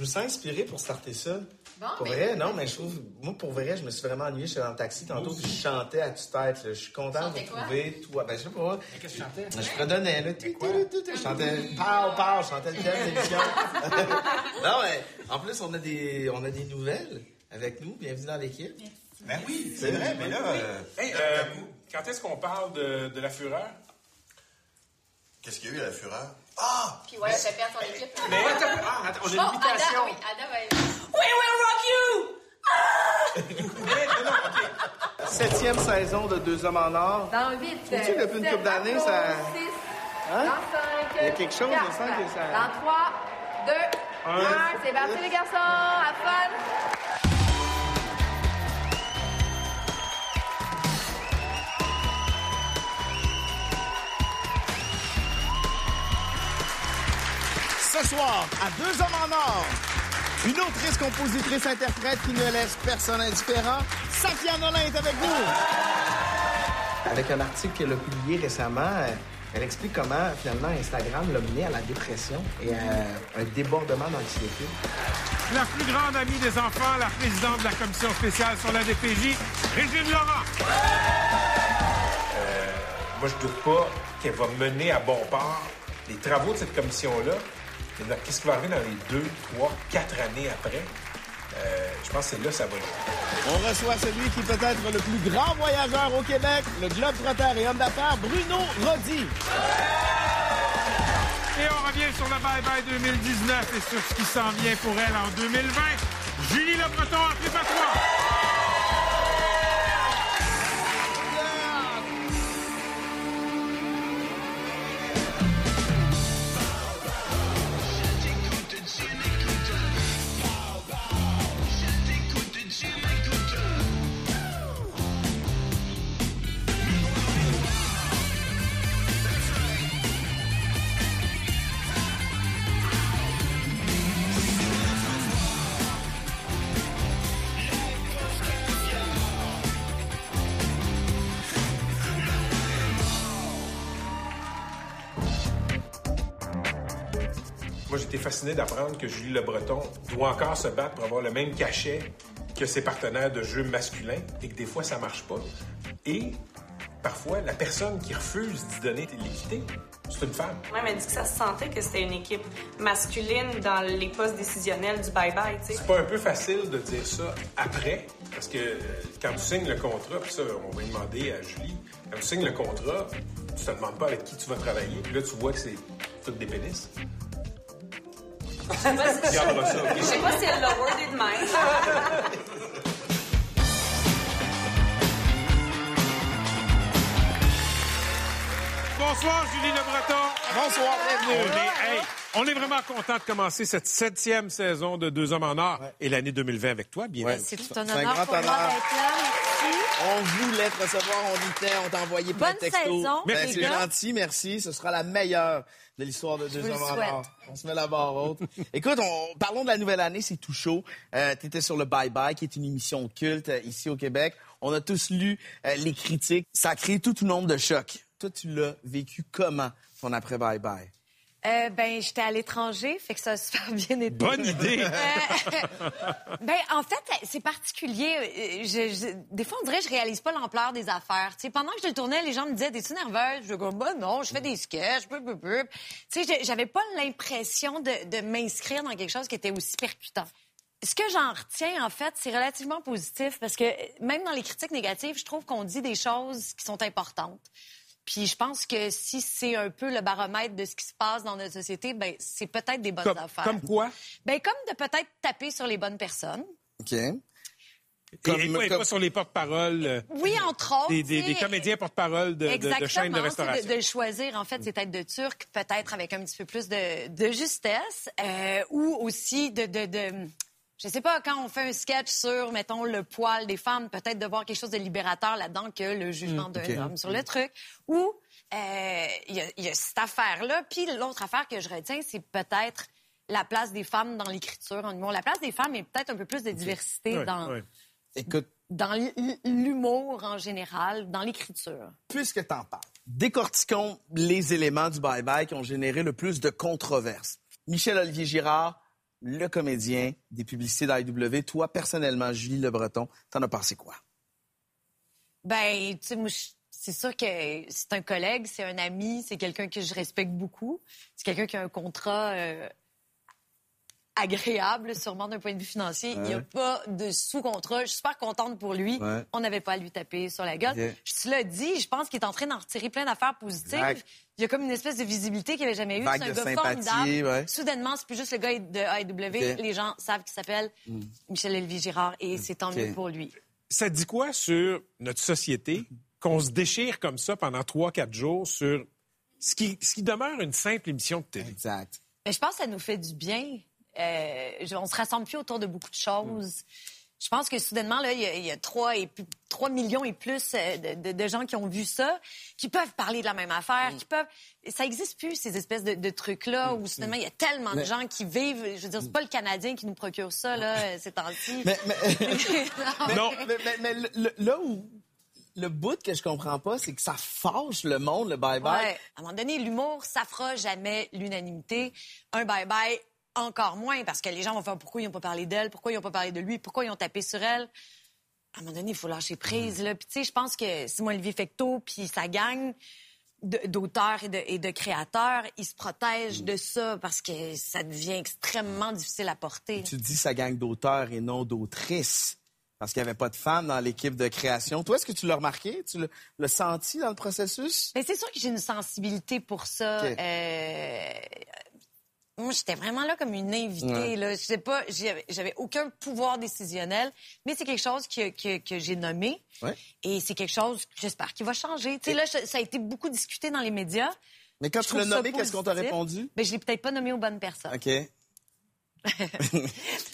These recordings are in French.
je me sens inspiré pour starter ça? Bon, Pour mais- vrai, non, mais je trouve, moi, pour vrai, je me suis vraiment ennuyé. J'étais dans le taxi tantôt, puis je chantais à toute-tête. là. Je suis content de retrouver toi. Ben, je sais pas. Qu'est-ce que tu chantais? Je fredonnais, là. Je chantais pow, pow, je chantais le thème de l'émission. non, mais en plus, on a des, on a des nouvelles avec nous. Bienvenue dans l'équipe. Ben oui, c'est vrai, mais là. euh, Hey, euh, quand est-ce qu'on parle de, de la fureur? Qu'est-ce qu'il y a eu à la fureur? Ah! Puis ouais, fait perdre ton équipe. Mais attends, ah, attends, on a une Ada, invitation. oui, Ada va être... Mais, non, non, ok. Septième saison de Deux Hommes en Or. Dans 8. Trouves-tu que depuis une couple d'années, ça- Hein? Dans 5. Il y a quelque chose, je sens que ça- Dans 3, 2, 1. C'est parti, les garçons. À fun. Ce soir, à Deux Hommes en Or, une autrice, compositrice, interprète qui ne laisse personne indifférent, Safia Nolin est avec nous. Avec un article qu'elle a publié récemment, euh, elle explique comment, finalement, Instagram l'a mené à la dépression et à un débordement d'anxiété. La plus grande amie des enfants, la présidente de la commission spéciale sur la DPJ, Régine Laurent. Euh, moi, je doute pas qu'elle va mener à bon port les travaux de cette commission-là. Qu'est-ce qui va arriver dans les deux, trois, quatre années après? Euh, je pense que c'est là que ça va. On reçoit celui qui peut être le plus grand voyageur au Québec, le globe-trotteur et homme d'affaires, Bruno Roddy. Et on revient sur le Bye Bye 2019 et sur ce qui s'en vient pour elle en 2020. Julie Le Breton en trois. Fasciné d'apprendre que Julie Le Breton doit encore se battre pour avoir le même cachet que ses partenaires de jeu masculins et que des fois, ça marche pas. Et parfois, la personne qui refuse d'y donner l'équité, c'est une femme. Ouais, mais dit que ça se sentait que c'était une équipe masculine dans les postes décisionnels du bye-bye, tu sais. C'est pas un peu facile de dire ça après, parce que euh, quand tu signes le contrat, puis ça, on va y demander à Julie, quand tu signes le contrat, tu te demandes pas avec qui tu vas travailler, puis là, tu vois que c'est tout des pénis. Regardera ça, ok? Je sais pas si elle l'a wordé de même. Bonsoir, Julie Le Breton. Bonsoir, On bienvenue. est, hey, on est vraiment content de commencer cette septième saison de Deux Hommes en Or et l'année 2020 avec toi, bien Ouais. sûr. C'est tout un un honneur grand pour moi honneur. On voulait te recevoir, on était, on t'a envoyé plein de Bonne textos. saison, Ben, Merci. c'est gentil, merci. Ce sera la meilleure de l'histoire de Deux Hommes en souhaite. Or. On se met la barre haute. Écoute, on, parlons de la nouvelle année, c'est tout chaud. Euh, tu étais sur le Bye Bye, qui est une émission culte euh, ici au Québec. On a tous lu euh, les critiques. Ça a créé tout un nombre de chocs. Toi, tu l'as vécu comment, ton après Bye Bye? Euh, ben, j'étais à l'étranger, fait que ça a super bien été. Bonne idée. Euh, ben, en fait, c'est particulier. Euh, Je, je- des fois, on dirait que je réalise pas l'ampleur des affaires. Tu sais, pendant que je le tournais, les gens me disaient, t'es-tu nerveuse? Je dis, ben non, je fais des sketchs. Tu sais, j'avais pas l'impression de, de m'inscrire dans quelque chose qui était aussi percutant. Ce que j'en retiens, en fait, c'est relativement positif parce que euh, même dans les critiques négatives, je trouve qu'on dit des choses qui sont importantes. Puis je pense que si c'est un peu le baromètre de ce qui se passe dans notre société, ben c'est peut-être des bonnes Comme, affaires. comme quoi? Ben comme de peut-être taper sur les bonnes personnes. OK. Et- Comme- et, pas, et comme- pas sur les porte-paroles euh, Oui, entre autres. des, comédiens porte-parole de, de, de Exactement, chaînes de restauration. De, de choisir, en fait, c'est être de turc, peut-être avec un petit peu plus de, de justesse, euh, ou aussi de, de, de, je sais pas, quand on fait un sketch sur, mettons, le poil des femmes, peut-être de voir quelque chose de libérateur là-dedans que le jugement d'un ok. homme sur le truc, ou euh, il y, a, il y a cette affaire-là, puis l'autre affaire que je retiens, c'est peut-être la place des femmes dans l'écriture en humour. La place des femmes est peut-être un peu plus de diversité dans. Écoute, dans l'humour en général, dans l'écriture. puisque t'en parles, décortiquons les éléments du bye-bye qui ont généré le plus de controverses. Michel-Olivier Girard, le comédien des publicités d'IW. Toi, personnellement, Julie Le Breton, t'en as pensé quoi? Ben, tu sais, c'est sûr que c'est un collègue, c'est un ami, c'est quelqu'un que je respecte beaucoup. C'est quelqu'un qui a un contrat euh, agréable, sûrement d'un point de vue financier. Il n'y a pas de sous-contrat. Je suis super contente pour lui. Ouais. On n'avait pas à lui taper sur la gueule. Je te l'ai dit, je pense qu'il est en train d'en retirer plein d'affaires positives. Exact. Il y a comme une espèce de visibilité qu'il n'avait jamais eue. C'est un gars formidable. ouais. Soudainement, c'est plus juste le gars de AEW. Les gens savent qu'il s'appelle Michel Elvie Girard et c'est tant mieux pour lui. Ça dit quoi sur notre société qu'on se déchire comme ça pendant trois, quatre jours sur ce qui, ce qui demeure une simple émission de télé? Exact. Mais je pense que ça nous fait du bien. Euh, je- on se rassemble plus autour de beaucoup de choses. Je pense que soudainement, là, il y a, il y a 3, et plus, 3 millions et plus euh, de, de- de gens qui ont vu ça, qui peuvent parler de la même affaire, qui peuvent... Ça existe plus, ces espèces de, de trucs-là, où soudainement, il y a tellement de gens qui vivent... Je veux dire, c'est pas le Canadien qui nous procure ça, là, euh, ces temps-ci. Mais, mais- Non. Mais, mais- mais le- le- là où le bout que je comprends pas, c'est que ça fâche le monde, le bye-bye. Ouais. À un moment donné, l'humour, ça fera jamais l'unanimité. Un bye-bye, encore moins, parce que les gens vont faire pourquoi ils n'ont pas parlé d'elle, pourquoi ils n'ont pas parlé de lui, pourquoi ils ont tapé sur elle? À un moment donné, il faut lâcher prise. Là. Puis, tu sais, je pense que Simon Olivier Fecteau, puis sa gang d'auteurs et de, et de créateurs, ils se protègent de ça parce que ça devient extrêmement difficile à porter. Tu dis sa gang d'auteurs et non d'autrices. Parce qu'il n'y avait pas de femmes dans l'équipe de création. Toi, est-ce que tu l'as remarqué? Tu l'as- senti dans le processus? Mais c'est sûr que j'ai une sensibilité pour ça. Euh, Moi, j'étais vraiment là comme une invitée. Ouais. Là. Je sais pas, j'avais aucun pouvoir décisionnel, mais c'est quelque chose que, que, que j'ai nommé. Ouais. Et c'est quelque chose j'espère qui va changer. Tu sais, là, ça a été beaucoup discuté dans les médias. Mais quand Je tu l'as nommé, qu'est-ce qu'on t'a répondu? Mais je l'ai peut-être pas nommé aux bonnes personnes. OK.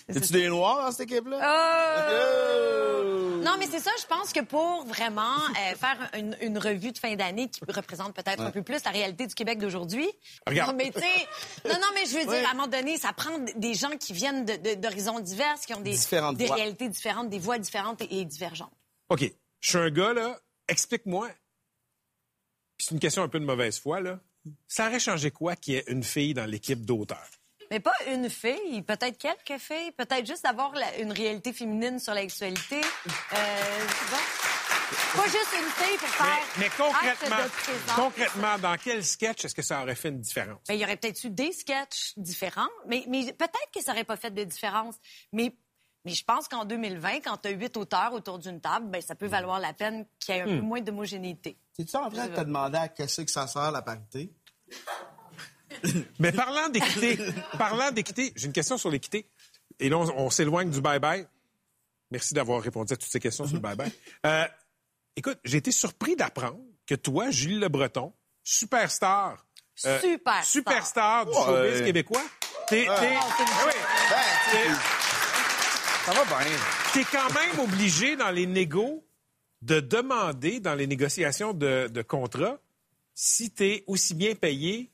Es-tu des noirs dans cette équipe-là? Oh! Non, mais c'est ça, je pense que pour vraiment euh, faire une, une revue de fin d'année qui représente peut-être un peu plus la réalité du Québec d'aujourd'hui. Regarde. Non, mais tu non, non, mais je veux dire, à un moment donné, ça prend des gens qui viennent d'horizons divers, qui ont des, Différentes des voix. réalités différentes, des voix différentes et, et divergentes. OK. Je suis un gars, là. Explique-moi. C'est une question un peu de mauvaise foi, là. Ça aurait changé quoi qu'il y ait une fille dans l'équipe d'auteurs? Mais pas une fille, peut-être quelques filles, peut-être juste d'avoir la- une réalité féminine sur l'actualité. Euh, tu vois? Pas juste une fille pour Mais, faire mais concrètement, présence. concrètement, dans quel sketch est-ce que ça aurait fait une différence? Ben, il y aurait peut-être eu des sketchs différents, mais, mais peut-être que ça n'aurait pas fait de différence. Mais, mais je pense qu'en 2020, quand tu as huit auteurs autour d'une table, ben, ça peut valoir la peine qu'il y ait un peu moins d'homogénéité. T'es-tu en train de te demander à qu'est-ce que ça sert, la parité? Mais parlant d'équité, parlant d'équité, j'ai une question sur l'équité. Et là, on, on s'éloigne du bye-bye. Merci d'avoir répondu à toutes ces questions sur le bye-bye. Euh, écoute, j'ai été surpris d'apprendre que toi, Julie Le Breton, superstar, euh, Superstar. superstar du Ouais. showbiz québécois, t'es, t'es- une Ah oui, Ben, tu sais, ça va bien. t'es quand même obligé dans les négos de demander, dans les négociations de, de contrat, si t'es aussi bien payé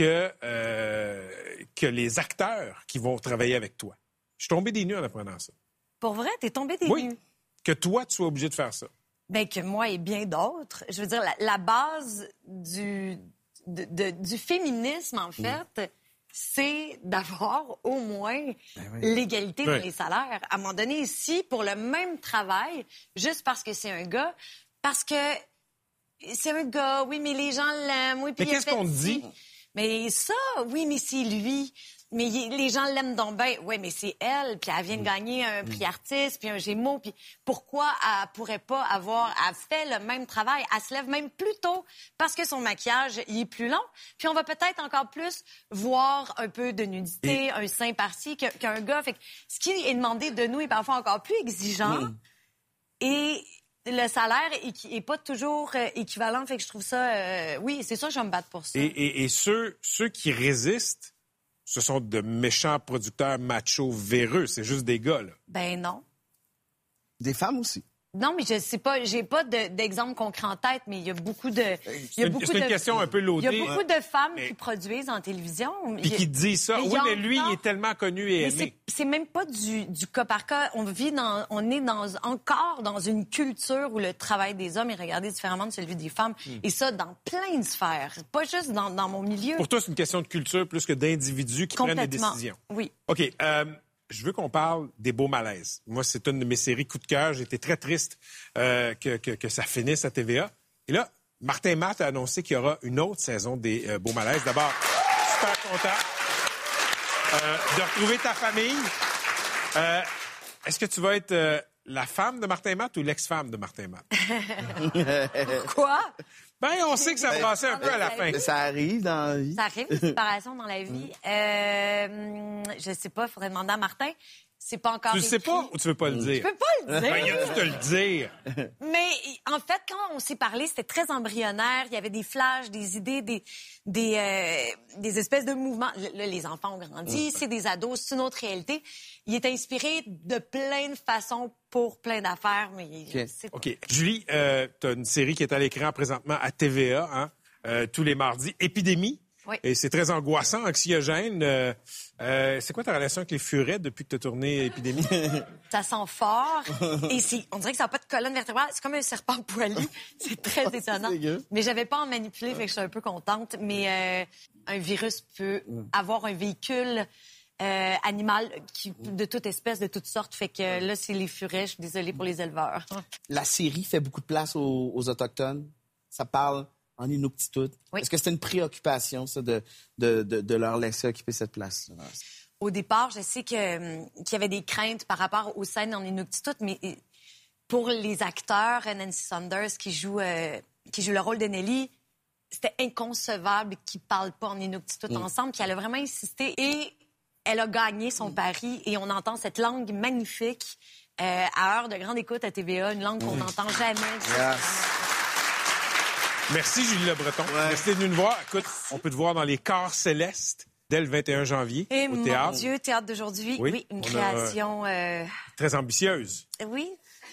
que, euh, que les acteurs qui vont travailler avec toi. Je suis tombé des nues en apprenant ça. Pour vrai, t'es tombé des Oui. nues? Que toi, tu sois obligé de faire ça. Ben, que moi et bien d'autres. Je veux dire, la, la base du, de- de- du féminisme, en fait, c'est d'avoir au moins l'égalité Oui. dans les salaires. À un moment donné, ici, pour le même travail, juste parce que c'est un gars, parce que c'est un gars, oui, mais les gens l'aiment, oui, puis Mais qu'est-ce qu'on dit? Mais ça, oui, mais c'est lui. Mais il- les gens l'aiment donc bien. Oui, mais c'est elle, puis elle vient de gagner un prix artiste, puis un Gémeaux, puis pourquoi elle pourrait pas avoir... Elle fait le même travail, elle se lève même plus tôt parce que son maquillage, il est plus long. Puis on va peut-être encore plus voir un peu de nudité, un sein par-ci qu'un gars. Fait que ce qui est demandé de nous est parfois encore plus exigeant. Et le salaire est, est pas toujours euh, équivalent. Fait que je trouve ça... euh, oui, c'est que je vais me battre pour ça. Et, et- et ceux, ceux qui résistent, ce sont de méchants producteurs machos véreux. C'est juste des gars, là. Ben non. Des femmes aussi. Non, mais je sais pas, j'ai pas de- d'exemple concret en tête, mais il y a beaucoup de. il y C'est a une, beaucoup c'est une de- question un peu Il y loadée. a beaucoup de femmes Mais- qui produisent en télévision. Puis qui disent ça. Mais Oui, mais lui, il est tellement connu et Mais aimé. c'est- même pas du, du cas par cas. On vit dans, on est dans, encore dans une culture où le travail des hommes est regardé différemment de celui des femmes. Hmm. Et ça, dans plein de sphères. Pas juste dans, dans mon milieu. Pour toi, c'est une question de culture plus que d'individus qui prennent des Complètement. décisions. Oui. OK. euh, je veux qu'on parle des beaux malaises. Moi, c'est une de mes séries coup de cœur. J'étais très triste euh, que, que- ça finisse à TVA. Et là, Martin Matt a annoncé qu'il y aura une autre saison des euh, beaux malaises. D'abord, super content euh, de retrouver ta famille. Est-ce que tu vas être la femme de Martin Matt ou l'ex-femme de Martin Matt? Quoi? Ben, on sait que ça brassait un peu à la fin. Mais ça arrive dans la vie. Ça arrive, une séparation dans la vie. Euh, je sais pas, il faudrait demander à Martin. C'est pas encore Tu le sais écrit. pas ou tu veux pas le dire? Je peux pas le dire. Ben, il a dû te le dire. Mais en fait, quand on s'est parlé, c'était très embryonnaire. Il y avait des flashs, des idées, des, des, euh, des espèces de mouvements. Là, les enfants ont grandi, c'est des ados, c'est une autre réalité. Il est inspiré de plein de façons pour plein d'affaires, mais c'est OK. Julie, euh, tu as une série qui est à l'écran présentement à TVA, hein, euh, tous les mardis. Épidémie? Oui. Et c'est très angoissant, anxiogène. Euh, euh, c'est quoi ta relation avec les furets depuis que tu as tourné Épidémie? ça sent fort. Et on dirait que ça n'a pas de colonne vertébrale. C'est comme un serpent poilu. C'est très étonnant. Mais j'avais pas à en manipuler, fait que je suis un peu contente. Mais euh, un virus peut avoir un véhicule euh, animal qui, de toute espèce, de toutes sortes. Fait que là, c'est les furets. Je suis désolée pour les éleveurs. La série fait beaucoup de place aux, aux Autochtones. Ça parle en Inuktitut. Oui. Est-ce que c'était une préoccupation, ça, de, de, de, de leur laisser occuper cette place? Au départ, je sais que, hum, qu'il y avait des craintes par rapport aux scènes en Inuktitut, mais euh, pour les acteurs, Nancy Saunders qui joue, euh, qui joue le rôle de Nelly, c'était inconcevable qu'ils parlent pas en Inuktitut ensemble, puis elle a vraiment insisté et elle a gagné son pari et on entend cette langue magnifique euh, à heure de grande écoute à TVA, une langue qu'on n'entend jamais. Merci, Julie Le Breton. Merci venue nous voir. Écoute, on peut te voir dans les Corps célestes dès le 21 janvier Et au mon théâtre. Dieu, théâtre d'aujourd'hui, Oui, oui, une on a, création, euh, Très ambitieuse. oui,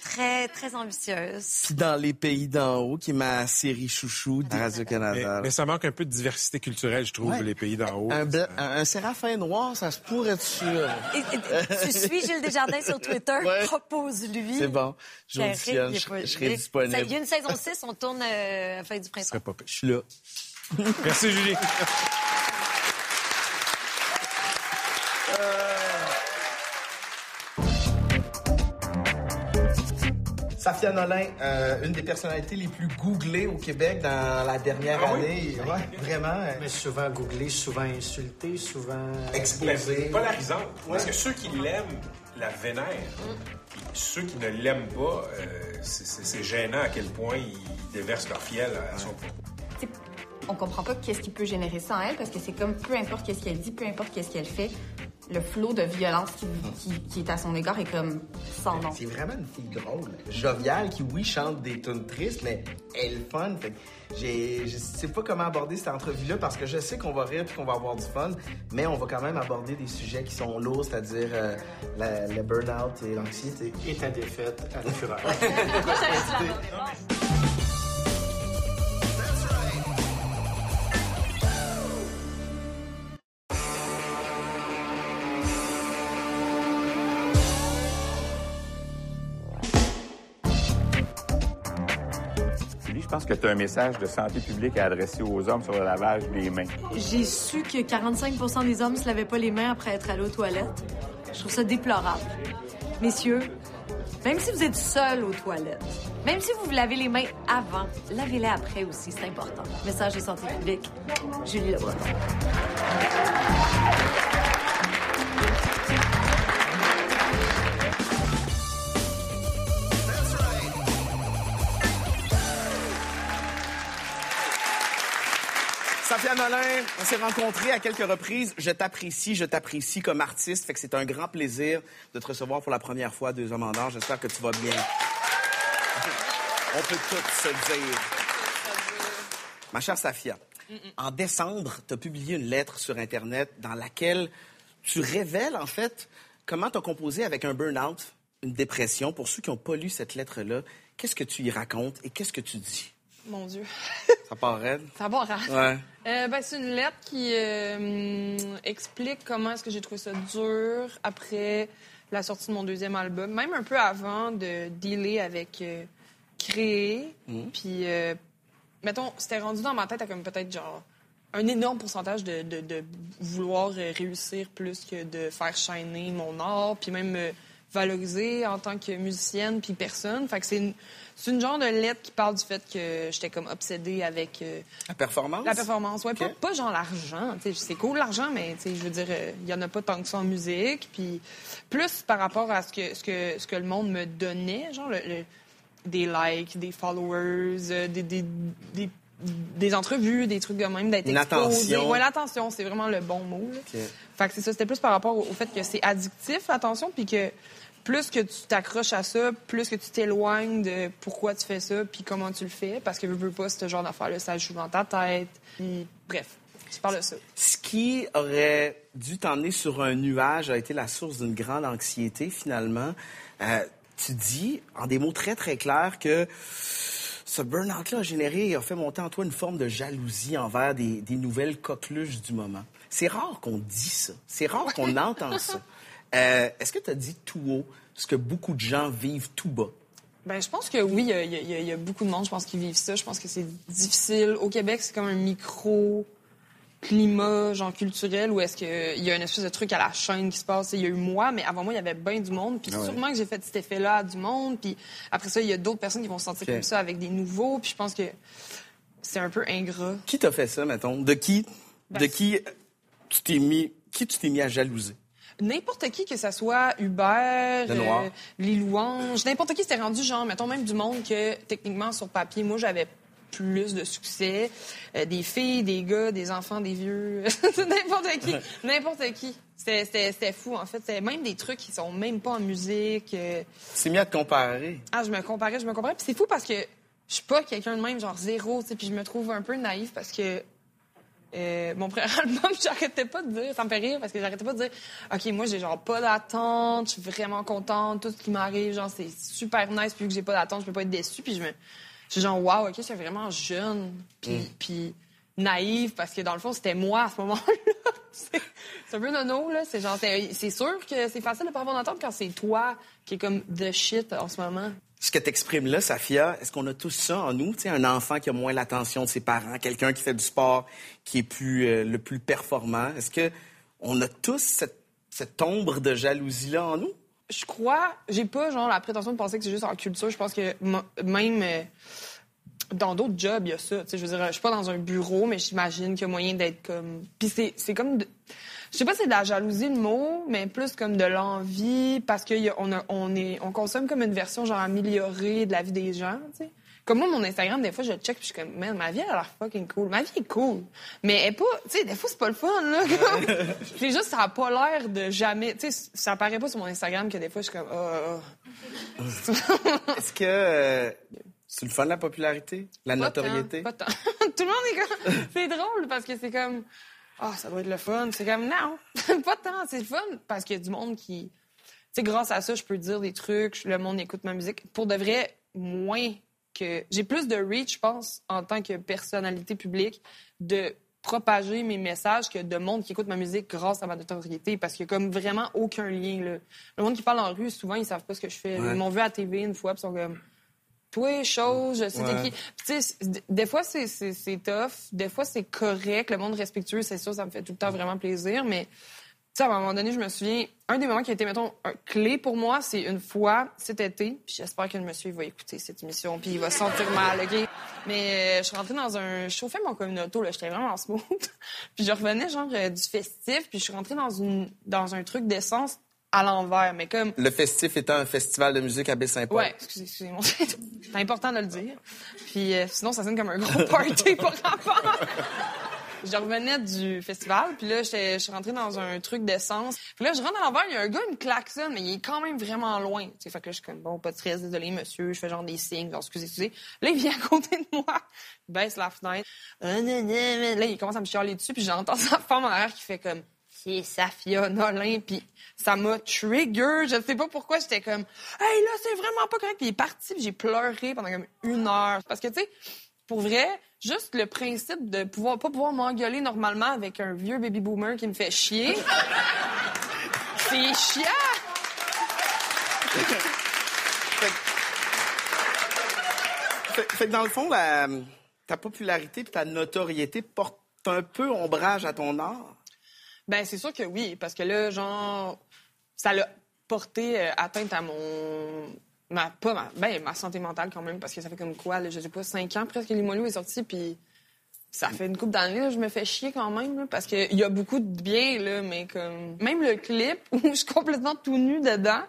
très, très ambitieuse. Puis dans Les Pays d'en haut, qui est ma série chouchou de Mais, Radio-Canada. mais ça manque un peu de diversité culturelle, je trouve, Ouais. les pays d'en haut. Un, bla- un, un séraphin noir, ça se pourrait être sûr. Et- et- tu suis Gilles Desjardins sur Twitter, Ouais. propose-lui. C'est bon. Je je, pas- je serai ça- disponible. Il y a une saison 6, on tourne euh, à la fin du printemps. serait pas pire. Je suis là. Merci, Julie. Safia Nolin, euh, une des personnalités les plus googlées au Québec dans la dernière Ah oui? année. Ouais, vraiment. euh, Mais souvent googlé, souvent insulté, souvent. exposée. Polarisante. Parce que ceux qui l'aiment la vénèrent. Puis ceux qui ne l'aiment pas, euh, c'est- gênant à quel point ils déversent leur fiel à son propos. On comprend pas qu'est-ce qui peut générer ça en elle parce que c'est comme peu importe qu'est-ce qu'elle dit, peu importe qu'est-ce qu'elle fait, le flot de violence qui, qui- qui est à son égard est comme sans nom. C'est vraiment une fille drôle, joviale, qui, oui, chante des tunes tristes, mais elle est fun. Fait que je sais pas comment aborder cette entrevue-là parce que je sais qu'on va rire et qu'on va avoir du fun, mais on va quand même aborder des sujets qui sont lourds, c'est-à-dire euh, le burn-out et l'anxiété. Et ta défaite à la fureur. as un message de santé publique à adresser aux hommes sur le lavage des mains. J'ai su que 45% des hommes se lavaient pas les mains après être allés aux toilettes. Je trouve ça déplorable. Messieurs, même si vous êtes seul aux toilettes, même si vous vous lavez les mains avant, lavez-les après aussi, c'est important. Message de santé publique, Julie Le. Safia Nolin, on s'est rencontrés à quelques reprises. Je t'apprécie, je t'apprécie comme artiste. Fait que c'est un grand plaisir de te recevoir pour la première fois Deux Hommes en Or. J'espère que tu vas bien. On peut tout se dire. Ma chère Safia, en décembre, tu as publié une lettre sur Internet dans laquelle tu révèles, en fait, comment tu as composé avec un burn-out une dépression. Pour ceux qui n'ont pas lu cette lettre-là, qu'est-ce que tu y racontes et qu'est-ce que tu dis? Mon Dieu. Ça part raide? Ça va rare. Ouais. Euh, ben, c'est une lettre qui euh, explique comment est-ce que j'ai trouvé ça dur après la sortie de mon deuxième album, même un peu avant de dealer avec euh, créer. Mhm. Puis, mettons, c'était rendu dans ma tête à comme peut-être genre un énorme pourcentage de, de- de vouloir réussir plus que de faire shiner mon art, puis même me valoriser en tant que musicienne puis personne. Fait que c'est une, c'est une genre de lettre qui parle du fait que j'étais comme obsédée avec euh, La performance? la performance. Ouais, pas, pas genre l'argent. tu sais, C'est cool l'argent, mais tu sais, je veux dire, euh, il y en a pas tant que ça en musique. Puis plus par rapport à ce que, ce que, ce que le monde me donnait, genre le- le- des likes, des followers, euh, des, des, des, des entrevues, des trucs de même, d'être exposé. Ouais, l'attention, c'est vraiment le bon mot. Fait que c'est ça, c'était plus par rapport au, au fait que c'est addictif, l'attention, puis que plus que tu t'accroches à ça, plus que tu t'éloignes de pourquoi tu fais ça, puis comment tu le fais, parce que veux, veux pas, ce genre d'affaire-là, ça joue dans ta tête. Puis, bref, tu parles de ça. Ce qui aurait dû t'emmener sur un nuage a été la source d'une grande anxiété, finalement. Euh, tu dis, en des mots très, très clairs, que ce burn-out-là a généré et a fait monter en toi une forme de jalousie envers des, des nouvelles coqueluches du moment. C'est rare qu'on dit ça. C'est rare qu'on entend ça. Euh, Est-ce que tu as dit tout haut ce que beaucoup de gens vivent tout bas? Ben, je pense que oui, il y a- il y, a- il y a beaucoup de monde, je pense, qui vivent ça. Je pense que c'est difficile. Au Québec, c'est comme un micro climat genre culturel où est-ce qu'il y a une espèce de truc à la chaîne qui se passe. Il y a eu moi, mais avant moi, il y avait bien du monde. Puis Ah ouais. sûrement que j'ai fait cet effet-là à du monde. Puis après ça, il y a d'autres personnes qui vont se sentir comme ça avec des nouveaux. Puis je pense que c'est un peu ingrat. Qui t'a fait ça, mettons? De qui, Ben, de qui tu t'es mis, qui tu t'es mis à jalouser? N'importe qui, que ça soit Hubert, Le euh, les louanges, n'importe qui, c'était rendu genre, mettons même du monde que techniquement sur papier, moi j'avais plus de succès. Euh, des filles, des gars, des enfants, des vieux, n'importe qui, n'importe qui. C'était- fou en fait. C'était même des trucs qui sont même pas en musique. euh. T'es mis à te comparer. Ah, je me comparais, je me comparais. Puis c'est fou parce que je suis pas quelqu'un de même, genre zéro, tu sais. Puis je me trouve un peu naïf parce que euh, mon premier album, j'arrêtais pas de dire, ça me fait rire parce que j'arrêtais pas de dire, OK, moi, j'ai genre pas d'attente, je suis vraiment contente, tout ce qui m'arrive, genre, c'est super nice, puis vu que j'ai pas d'attente, je peux pas être déçue, puis je me. Je suis genre, wow, OK, je suis vraiment jeune, puis, puis naïve, parce que dans le fond, c'était moi à ce moment-là. c'est un peu nono, là. C'est genre, c'est sûr que c'est facile de pas avoir d'attente quand c'est toi qui est comme the shit en ce moment. Ce que tu exprimes là, Safia, est-ce qu'on a tous ça en nous? Un enfant qui a moins l'attention de ses parents, quelqu'un qui fait du sport, qui est plus, euh, le plus performant. Est-ce que on a tous cette, cette ombre de jalousie-là en nous? je crois, j'ai pas genre la prétention de penser que c'est juste en culture. Je pense que même euh, dans d'autres jobs, il y a ça. Je veux dire, je suis pas dans un bureau, mais j'imagine qu'il y a moyen d'être comme. Puis c'est, comme. Je sais pas si c'est de la jalousie le mot, mais plus comme de l'envie parce qu'on on est, on consomme comme une version genre améliorée de la vie des gens. Tu sais. Comme moi, mon Instagram, des fois, je le check puis je suis comme, man, ma vie, elle a l'air fucking cool. Ma vie est cool. Mais elle est pas, tu sais, des fois, c'est pas le fun, là. c'est juste, ça a pas l'air de jamais, tu sais, ça apparaît pas sur mon Instagram que des fois, je suis comme, ah, ah. Est-ce que euh, c'est le fun, la popularité? La Pas notoriété? tant, pas tant. Tout le monde est comme. C'est drôle parce que c'est comme. Ah, ça doit être le fun. C'est comme, non, pas tant. C'est le fun parce qu'il y a du monde qui. Tu sais, grâce à ça, je peux dire des trucs. Le monde écoute ma musique. Pour de vrai, moins que. J'ai plus de reach, je pense, en tant que personnalité publique, de propager mes messages que de monde qui écoute ma musique grâce à ma notoriété parce qu'il y a comme vraiment aucun lien. Là. Le monde qui parle en rue, souvent, ils savent pas ce que je fais. Ouais. Ils m'ont vu à TV une fois, puis ils sont comme toi, chose, je sais Ouais. qui. Puis, tu sais, d- des fois, c'est- c'est c'est tough. Des fois, c'est correct. Le monde respectueux, c'est sûr, ça me fait tout le temps vraiment plaisir. Mais, tu sais, à un moment donné, je me souviens, un des moments qui a été, mettons, un clé pour moi, c'est une fois cet été, puis j'espère que le monsieur il va écouter cette émission, puis il va se sentir mal, OK? Mais euh, je suis rentrée dans un... Je chauffais mon communauto, là, j'étais vraiment en smooth. puis je revenais, genre, euh, du festif, puis je suis rentrée dans, une, dans un truc d'essence à l'envers, mais comme... Le festif étant un festival de musique à Baie-Saint-Paul. Ouais, excusez, excusez-moi. C'est important de le dire. Puis euh, sinon, ça sonne comme un gros party par rapport. Je revenais du festival, puis là, je suis rentrée dans un truc d'essence. Puis là, je rentre à l'envers, il y a un gars, il me klaxonne, mais il est quand même vraiment loin. Sais, fait que là, je suis comme, bon, pas de stress, désolé, monsieur. Je fais genre des signes, genre, excusez, excusez. Là, il vient à côté de moi, il baisse la fenêtre. Euh. Là, il commence à me chialer dessus, puis j'entends sa femme en arrière qui fait comme, c'est Safia Nolin, puis ça m'a trigger. Je sais pas pourquoi, j'étais comme, hey, là, c'est vraiment pas correct. Puis il est parti, j'ai pleuré pendant comme une heure. Parce que, tu sais, pour vrai, juste le principe de pouvoir pas pouvoir m'engueuler normalement avec un vieux baby boomer qui me fait chier, c'est chiant! Fait, fait que dans le fond, ta popularité et ta notoriété portent un peu ombrage à ton art. Ben, c'est sûr que oui, parce que là, genre, ça l'a porté euh, atteinte à mon. Ma, pas ma, ben, ma santé mentale quand même, parce que ça fait comme quoi, là, je sais pas, cinq ans presque que Limoilou est sorti, puis ça fait une couple d'années, je me fais chier quand même, là, parce qu'il y a beaucoup de bien, là, mais comme. Même le clip où je suis complètement tout nu dedans,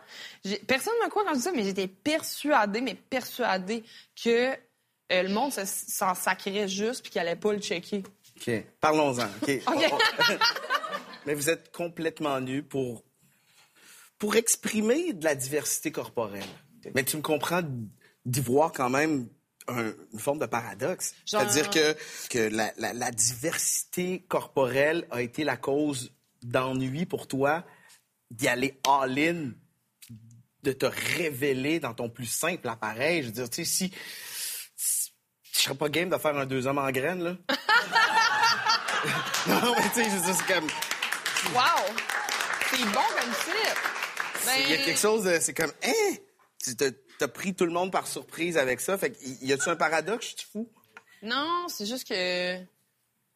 personne ne me croit quand je dis ça, mais j'étais persuadée, mais persuadée que euh, le monde se- s'en sacrait juste, puis qu'il allait pas le checker. OK. Parlons-en. OK. OK. Mais vous êtes complètement nu pour, pour exprimer de la diversité corporelle. Mais tu me comprends d'y voir quand même un- une forme de paradoxe. Genre- C'est-à-dire que, que la, la- la diversité corporelle a été la cause d'ennui pour toi d'y aller all-in, de te révéler dans ton plus simple appareil. Je veux dire, tu sais, si... si- Je serais pas game de faire un deux hommes en graines, là. non, mais tu sais, je veux dire, c'est comme... Wow! C'est bon comme! Ben, Il y a quelque chose de. C'est comme. Hein? Tu t'as- pris tout le monde par surprise avec ça. Fait que, y a-tu un paradoxe, je suis fou? Non, c'est juste que.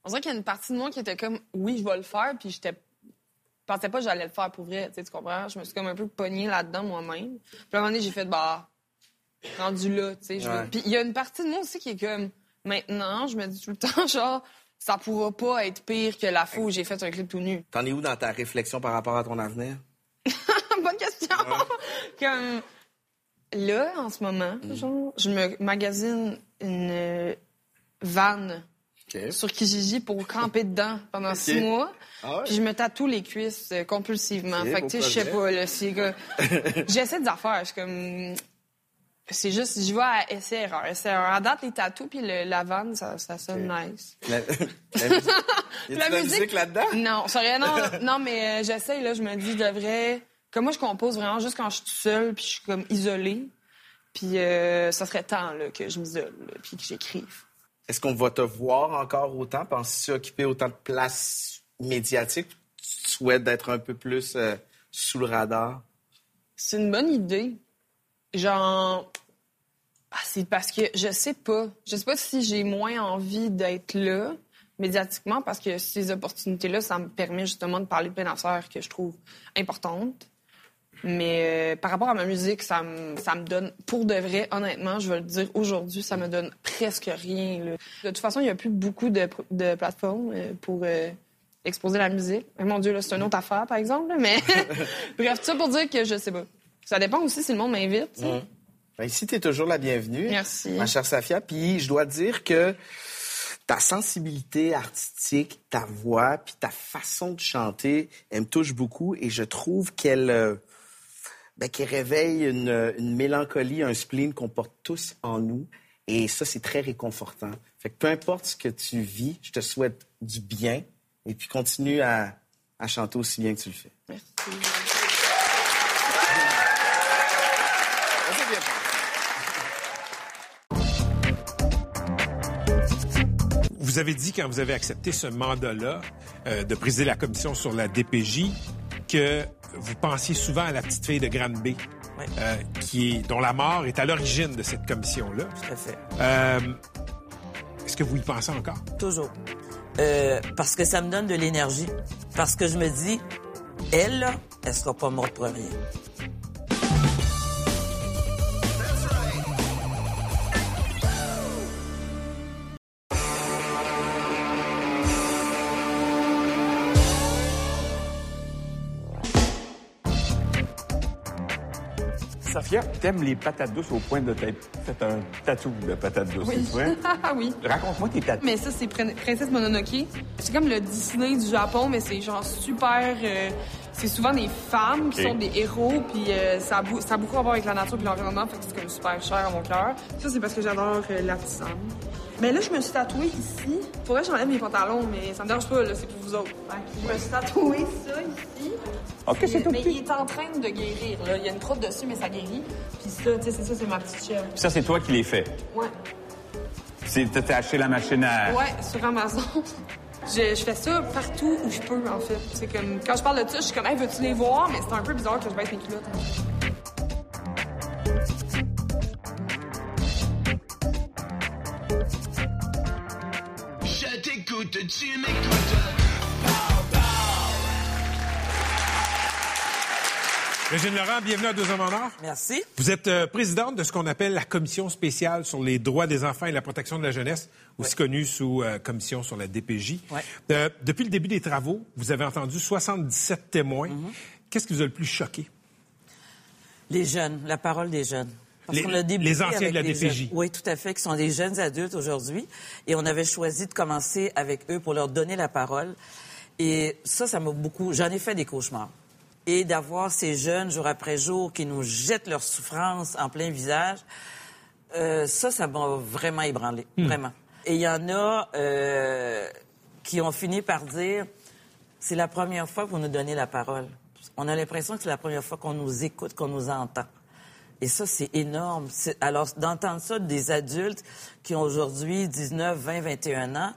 On dirait qu'il y a une partie de moi qui était comme, oui, je vais le faire, puis j'étais. Je pensais pas que j'allais le faire pour vrai, tu sais, tu comprends? Je me suis comme un peu pognée là-dedans moi-même. Puis à un moment donné, j'ai fait, bah, rendu là, tu sais. Ouais. Puis il y a une partie de moi aussi qui est comme, maintenant, je me dis tout le temps, genre, ça pourra pas être pire que la fois où j'ai fait un clip tout nu. T'en es où dans ta réflexion par rapport à ton avenir? Bonne question. Comme là, en ce moment, Mm. genre, je me magasine une vanne sur Kijiji pour camper dedans pendant six mois. Ah ouais? Puis je me tatoue les cuisses compulsivement. Fait que, tu sais, je sais pas, là, c'est que... J'essaie des affaires, je suis comme... C'est juste, je vais à essai-erreur. Essai-erreur. À date, les tatous puis le- la vanne, ça, ça sonne nice. La, la musique. Y la musique là-dedans? Non, sérieux, non, non, mais euh, j'essaye, là, je me dis, je devrais... Comme moi, je compose vraiment juste quand je suis seule, puis je suis comme isolée. Puis euh, ça serait temps, là, que je m'isole, puis que j'écrive. Est-ce qu'on va te voir encore autant? Penses-tu occuper autant de place médiatique? Tu souhaites d'être un peu plus euh, sous le radar? C'est une bonne idée. Genre... Ah, c'est parce que je sais pas. Je sais pas si j'ai moins envie d'être là médiatiquement parce que ces opportunités-là, ça me permet justement de parler de plein d'affaires que je trouve importantes. Mais euh, par rapport à ma musique, ça me, ça me donne, pour de vrai, honnêtement, je vais le dire aujourd'hui, ça me donne presque rien. De toute façon, il n'y a plus beaucoup de, de plateformes euh, pour euh, exposer la musique. Mon Dieu, c'est une autre affaire, par exemple. mais bref, tout ça pour dire que je sais pas. Ça dépend aussi si le monde m'invite. Ben, ici, tu es toujours la bienvenue. Merci. Ma chère Safia. Puis je dois dire que ta sensibilité artistique, ta voix, puis ta façon de chanter, elle me touche beaucoup et je trouve qu'elle euh, ben, qu'elle réveille une, une mélancolie, un spleen qu'on porte tous en nous. Et ça, c'est très réconfortant. Fait que peu importe ce que tu vis, je te souhaite du bien et puis continue à, à chanter aussi bien que tu le fais. Merci. Vous avez dit, quand vous avez accepté ce mandat-là euh, de présider la commission sur la DPJ, que vous pensiez souvent à la petite fille de Granby, euh, qui est, dont la mort est à l'origine de cette commission-là. Tout à fait. Euh, Est-ce que vous y pensez encore? Toujours. Parce que ça me donne de l'énergie. Parce que je me dis, elle, là, elle sera pas morte pour rien. T'aimes les patates douces au point de t'être fait un tatou de patates douces, Oui. vrai? Ah oui. Raconte-moi tes tatous. Mais ça, c'est Prin- Princesse Mononoke. C'est comme le Disney du Japon, mais c'est genre super. euh, c'est souvent des femmes qui sont des héros, puis euh, ça, a bou- ça a beaucoup à voir avec la nature et l'environnement, fait que c'est comme super cher à mon cœur. Ça, c'est parce que j'adore euh, l'artisan. Mais là, je me suis tatouée ici. Faudrait que j'enlève mes pantalons, mais ça me dérange pas, là, c'est pour vous autres. Je me suis tatouée ça ici. OK, c'est tout Mais petit. il est en train de guérir, là. Il y a une crotte dessus, mais ça guérit. Puis ça, tu sais, c'est ça, c'est ma petite chèvre. Ça, c'est toi qui les fais. Ouais. C'est t'as acheté la machine à. Ouais, sur Amazon. Je, je fais ça partout où je peux, en fait. C'est comme, quand je parle de ça, je suis comme, hey, veux-tu les voir? Mais c'est un peu bizarre que je baisse mes culottes. Tu m'écoutes. Régine Laurent, bienvenue à Deux Hommes en Or. Merci. Vous êtes euh, présidente de ce qu'on appelle la Commission spéciale sur les droits des enfants et la protection de la jeunesse, aussi connue sous euh, Commission sur la DPJ. Ouais. Euh, depuis le début des travaux, vous avez entendu 77 témoins. Mm-hmm. Qu'est-ce qui vous a le plus choqué? Les jeunes, la parole des jeunes. Parce Les- a débuté les anciens de la DPJ. jeunes. Oui, tout à fait, qui sont des jeunes adultes aujourd'hui. Et on avait choisi de commencer avec eux pour leur donner la parole. Et ça, ça m'a beaucoup... J'en ai fait des cauchemars. Et d'avoir ces jeunes, jour après jour, qui nous jettent leur souffrance en plein visage, euh, ça, ça m'a vraiment ébranlé. Vraiment. Et il y en a euh, qui ont fini par dire, c'est la première fois que vous nous donnez la parole. On a l'impression que c'est la première fois qu'on nous écoute, qu'on nous entend. Et ça, c'est énorme. Alors, d'entendre ça des adultes qui ont aujourd'hui 19, 20, 21 ans,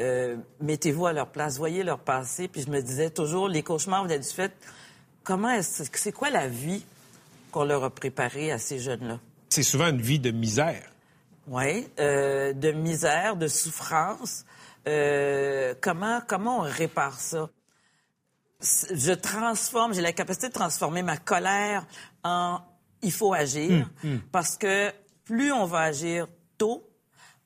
euh, mettez-vous à leur place, voyez leur passé. Puis je me disais toujours, les cauchemars venaient du fait, comment est-ce, c'est quoi la vie qu'on leur a préparée à ces jeunes-là? C'est souvent une vie de misère. Oui, euh, de misère, de souffrance. Euh, comment, comment on répare ça? Je transforme, j'ai la capacité de transformer ma colère en il faut agir Hum, hum. parce que plus on va agir tôt,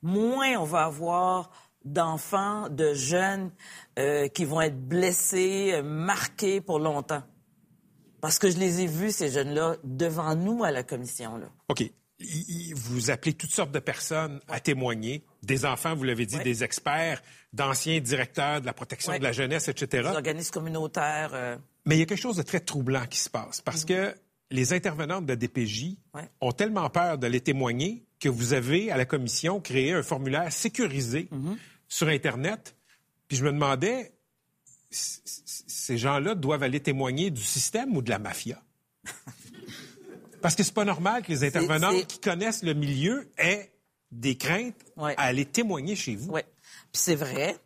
moins on va avoir d'enfants, de jeunes euh, qui vont être blessés, euh, marqués pour longtemps. Parce que je les ai vus, ces jeunes-là, devant nous à la commission. Là. OK. Vous appelez toutes sortes de personnes à témoigner, des enfants, vous l'avez dit, des experts, d'anciens directeurs de la protection de la jeunesse, etc. Les organismes communautaires. euh, Mais il y a quelque chose de très troublant qui se passe parce que les intervenantes de DPJ Ouais. ont tellement peur de les témoigner que vous avez, à la commission, créé un formulaire sécurisé sur Internet. Puis je me demandais, ces gens-là doivent aller témoigner du système ou de la mafia? Parce que c'est pas normal que les intervenants qui connaissent le milieu aient des craintes à aller témoigner chez vous. Oui. Puis c'est vrai.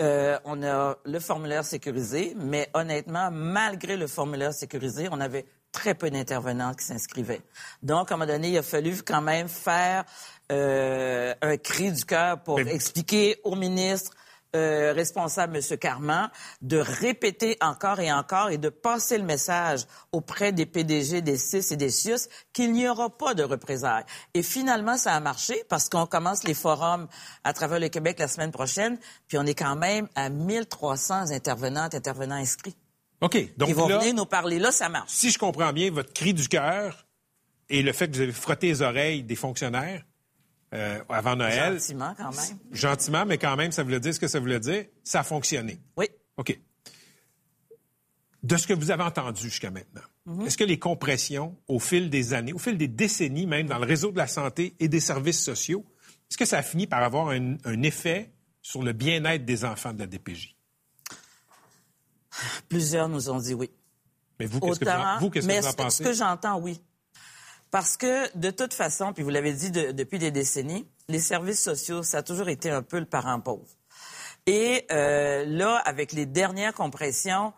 euh, on a le formulaire sécurisé, mais honnêtement, malgré le formulaire sécurisé, on avait très peu d'intervenants qui s'inscrivaient. Donc, à un moment donné, il a fallu quand même faire euh, un cri du cœur pour expliquer au ministre euh, responsable, M. Carman, de répéter encore et encore et de passer le message auprès des PDG des CIS et des CIUS qu'il n'y aura pas de représailles. Et finalement, ça a marché parce qu'on commence les forums à travers le Québec la semaine prochaine, puis on est quand même à 1300 intervenantes, intervenants inscrits. OK. Donc Ils vont là, venir nous parler. Là, ça marche. si je comprends bien, votre cri du cœur et le fait que vous avez frotté les oreilles des fonctionnaires euh, avant Noël. Gentiment, quand même. Gentiment, mais quand même, ça voulait dire ce que ça voulait dire. Ça a fonctionné. Oui. OK. De ce que vous avez entendu jusqu'à maintenant, Mhm. est-ce que les compressions au fil des années, au fil des décennies même, dans le réseau de la santé et des services sociaux, est-ce que ça a fini par avoir un, un effet sur le bien-être des enfants de la DPJ? Plusieurs nous ont dit oui. Mais vous, qu'est-ce que vous en, vous, qu'est-ce que mais vous en ce- pensez? Ce que j'entends, oui. Parce que, de toute façon, puis vous l'avez dit de- depuis des décennies, les services sociaux, ça a toujours été un peu le parent pauvre. Et euh, là, avec les dernières compressions,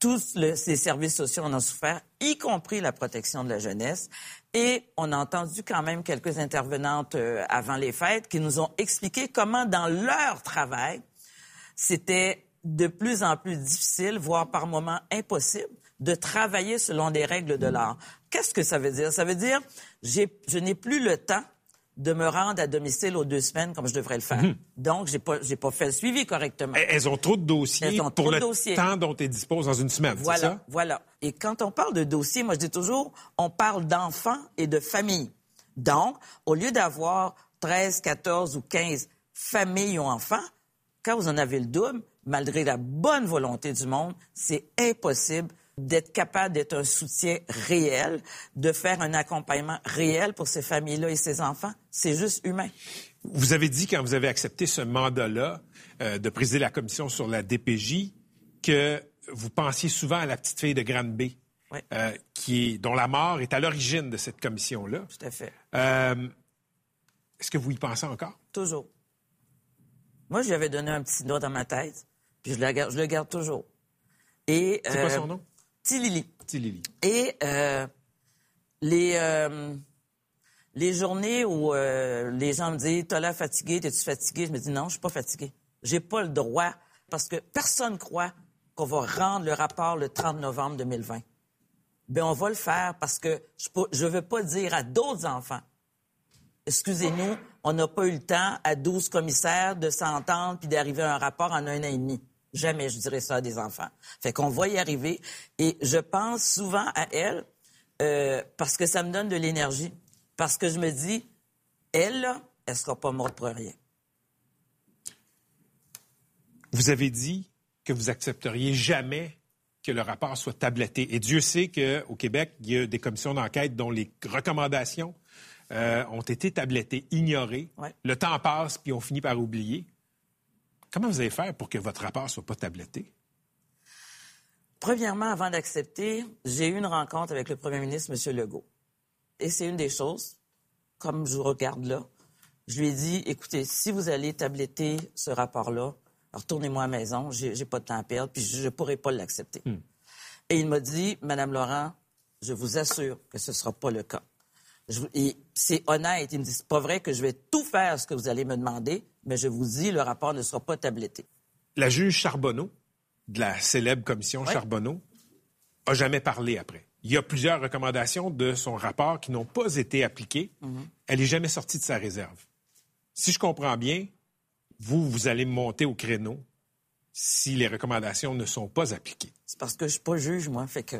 tous le- les services sociaux en ont souffert, y compris la protection de la jeunesse. Et on a entendu quand même quelques intervenantes euh, avant les fêtes qui nous ont expliqué comment, dans leur travail, c'était de plus en plus difficile, voire par moments impossible, de travailler selon des règles de l'art. Qu'est-ce que ça veut dire? Ça veut dire j'ai, je n'ai plus le temps de me rendre à domicile aux deux semaines comme je devrais le faire. Mhm. Donc, j'ai pas, j'ai pas fait le suivi correctement. Elles- Elles ont trop de dossiers Elles ont pour trop de le dossiers. temps dont elles disposent dans une semaine, Voilà, ça? voilà. Et quand on parle de dossier, moi je dis toujours, on parle d'enfants et de familles. Donc, au lieu d'avoir 13, 14 ou 15 familles ou enfants, quand vous en avez le double, malgré la bonne volonté du monde, c'est impossible d'être capable d'être un soutien réel, de faire un accompagnement réel pour ces familles-là et ces enfants. C'est juste humain. Vous avez dit, quand vous avez accepté ce mandat-là euh, de présider la commission sur la DPJ, que vous pensiez souvent à la petite fille de Granby, euh, qui est, dont la mort est à l'origine de cette commission-là. Tout à fait. Euh, Est-ce que vous y pensez encore? Toujours. Moi, je lui avais donné un petit nom dans ma tête, puis je le garde, je le garde toujours. Et, C'est quoi euh, son nom? Tilili. Tilili. Et euh, les, euh, les journées où les gens me disent T'as l'air fatigué, t'es-tu fatigué? Je me dis Non, je suis pas fatigué. J'ai pas le droit parce que personne croit qu'on va rendre le rapport le 30 novembre 2020. Bien, on va le faire parce que je ne veux pas dire à d'autres enfants Excusez-nous, on n'a pas eu le temps à 12 commissaires de s'entendre puis d'arriver à un rapport en un an et demi. Jamais je dirais ça à des enfants. Fait qu'on va y arriver. Et je pense souvent à elle euh, parce que ça me donne de l'énergie. Parce que je me dis, elle, là, elle sera pas morte pour rien. Vous avez dit que vous accepteriez jamais que le rapport soit tabletté. Et Dieu sait qu'au Québec, il y a des commissions d'enquête dont les recommandations euh, ont été tablettées, ignorées. Le temps passe, puis on finit par oublier. Comment vous allez faire pour que votre rapport ne soit pas tabletté? Premièrement, avant d'accepter, j'ai eu une rencontre avec le premier ministre, M. Legault. Et c'est une des choses, comme je vous regarde là, je lui ai dit, écoutez, si vous allez tabletter ce rapport-là, retournez-moi à la maison, j'ai j'ai pas de temps à perdre, puis je ne pourrai pas l'accepter. Et il m'a dit, Madame Laurent, je vous assure que ce ne sera pas le cas. Je et c'est honnête. Il me dit, c'est pas vrai que je vais tout faire ce que vous allez me demander, mais je vous dis, le rapport ne sera pas tabletté. La juge Charbonneau, de la célèbre commission Charbonneau, a jamais parlé après. Il y a plusieurs recommandations de son rapport qui n'ont pas été appliquées. Elle n'est jamais sortie de sa réserve. Si je comprends bien, vous, vous allez monter au créneau si les recommandations ne sont pas appliquées. C'est parce que je suis pas juge, moi, fait que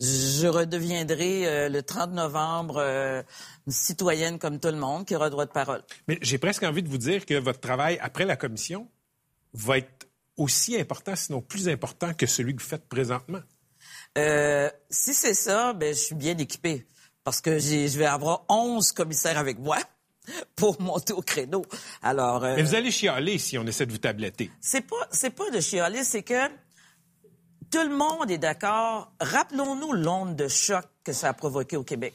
je redeviendrai euh, le 30 novembre euh, une citoyenne comme tout le monde qui aura droit de parole. Mais j'ai presque envie de vous dire que votre travail après la commission va être aussi important, sinon plus important que celui que vous faites présentement. Euh, si c'est ça, ben je suis bien équipée parce que je vais avoir 11 commissaires avec moi pour monter au créneau. Alors Mais vous allez chialer si on essaie de vous tabletter. c'est pas c'est pas de chialer, c'est que tout le monde est d'accord. Rappelons-nous l'onde de choc que ça a provoqué au Québec.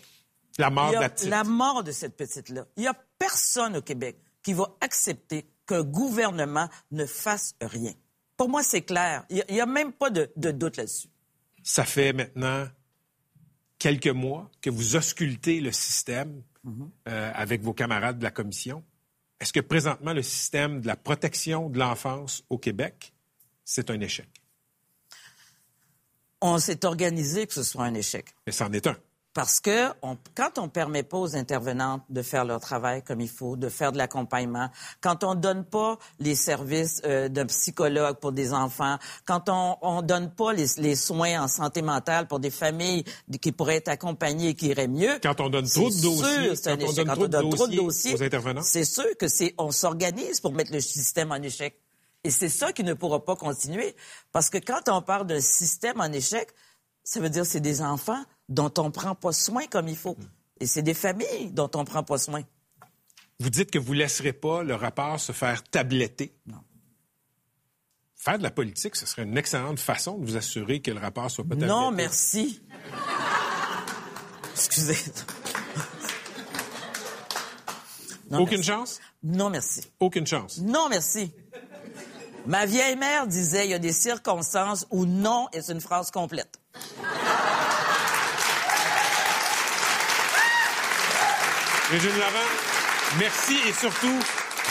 La mort de la petite. la mort de cette petite-là. Il n'y a personne au Québec qui va accepter qu'un gouvernement ne fasse rien. Pour moi, c'est clair. Il n'y a, même pas de, de doute là-dessus. Ça fait maintenant quelques mois que vous auscultez le système euh, avec vos camarades de la commission. Est-ce que présentement, le système de la protection de l'enfance au Québec, c'est un échec? On s'est organisé que ce soit un échec. Mais c'en est un. Parce que on- quand on ne permet pas aux intervenantes de faire leur travail comme il faut, de faire de l'accompagnement, quand on ne donne pas les services euh, d'un psychologue pour des enfants, quand on ne donne pas les, les soins en santé mentale pour des familles qui pourraient être accompagnées et qui iraient mieux. Quand on donne trop de dossiers, sûr, c'est un quand on échec. donne Quand trop on de donne trop de dossiers dossiers aux intervenants. c'est sûr que c'est on s'organise pour mettre le système en échec. Et c'est ça qui ne pourra pas continuer. Parce que quand on parle d'un système en échec, ça veut dire que c'est des enfants dont on ne prend pas soin comme il faut. Et c'est des familles dont on ne prend pas soin. Vous dites que vous ne laisserez pas le rapport se faire tabletter. Non. Faire de la politique, ce serait une excellente façon de vous assurer que le rapport soit pas tabletté. Non, merci. Excusez. Non, Aucune merci. chance? Non, merci. Aucune chance. Non, merci. Ma vieille mère disait, il y a des circonstances où non est une phrase complète. Régine Laurent, merci et surtout,